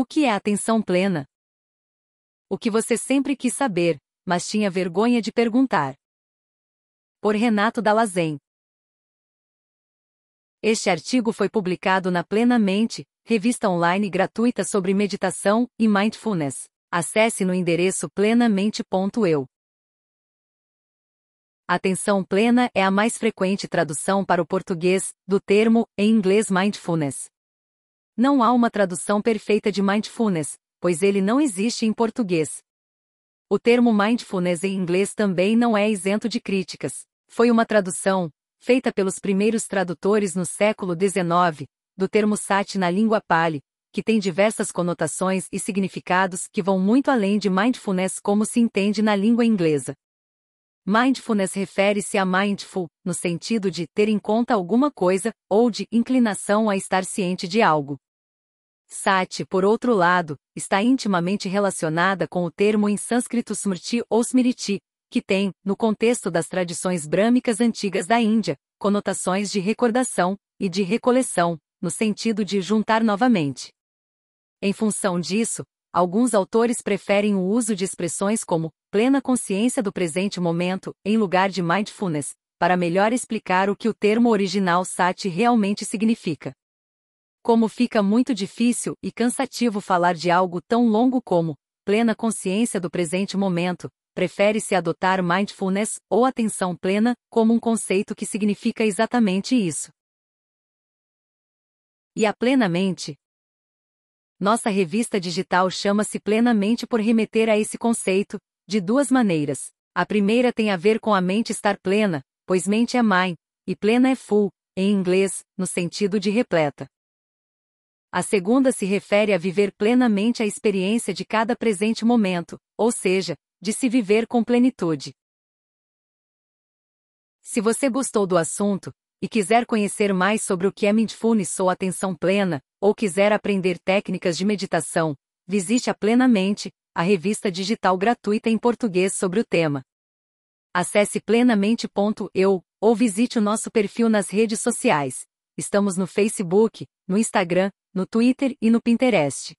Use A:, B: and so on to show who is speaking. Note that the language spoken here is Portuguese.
A: O que é atenção plena? O que você sempre quis saber, mas tinha vergonha de perguntar. Por Renato Dallazen. Este artigo foi publicado na Plenamente, revista online gratuita sobre meditação e mindfulness. Acesse no endereço plenamente.eu. Atenção plena é a mais frequente tradução para o português do termo, em inglês mindfulness. Não há uma tradução perfeita de mindfulness, pois ele não existe em português. O termo mindfulness em inglês também não é isento de críticas. Foi uma tradução, feita pelos primeiros tradutores no século XIX, do termo sati na língua pali, que tem diversas conotações e significados que vão muito além de mindfulness como se entende na língua inglesa. Mindfulness refere-se a mindful, no sentido de ter em conta alguma coisa, ou de inclinação a estar ciente de algo. Sati, por outro lado, está intimamente relacionada com o termo em sânscrito smriti ou smriti, que tem, no contexto das tradições brâmicas antigas da Índia, conotações de recordação e de recoleção, no sentido de juntar novamente. Em função disso, alguns autores preferem o uso de expressões como plena consciência do presente momento, em lugar de mindfulness, para melhor explicar o que o termo original sati realmente significa. Como fica muito difícil e cansativo falar de algo tão longo como plena consciência do presente momento, prefere-se adotar mindfulness ou atenção plena como um conceito que significa exatamente isso. E a plenamente? Nossa revista digital chama-se plenamente por remeter a esse conceito, de duas maneiras. A primeira tem a ver com a mente estar plena, pois mente é mind, e plena é full, em inglês, no sentido de repleta. A segunda se refere a viver plenamente a experiência de cada presente momento, ou seja, de se viver com plenitude. Se você gostou do assunto e quiser conhecer mais sobre o que é mindfulness ou atenção plena, ou quiser aprender técnicas de meditação, visite a Plenamente, a revista digital gratuita em português sobre o tema. Acesse plenamente.eu ou visite o nosso perfil nas redes sociais. Estamos no Facebook, no Instagram, no Twitter e no Pinterest.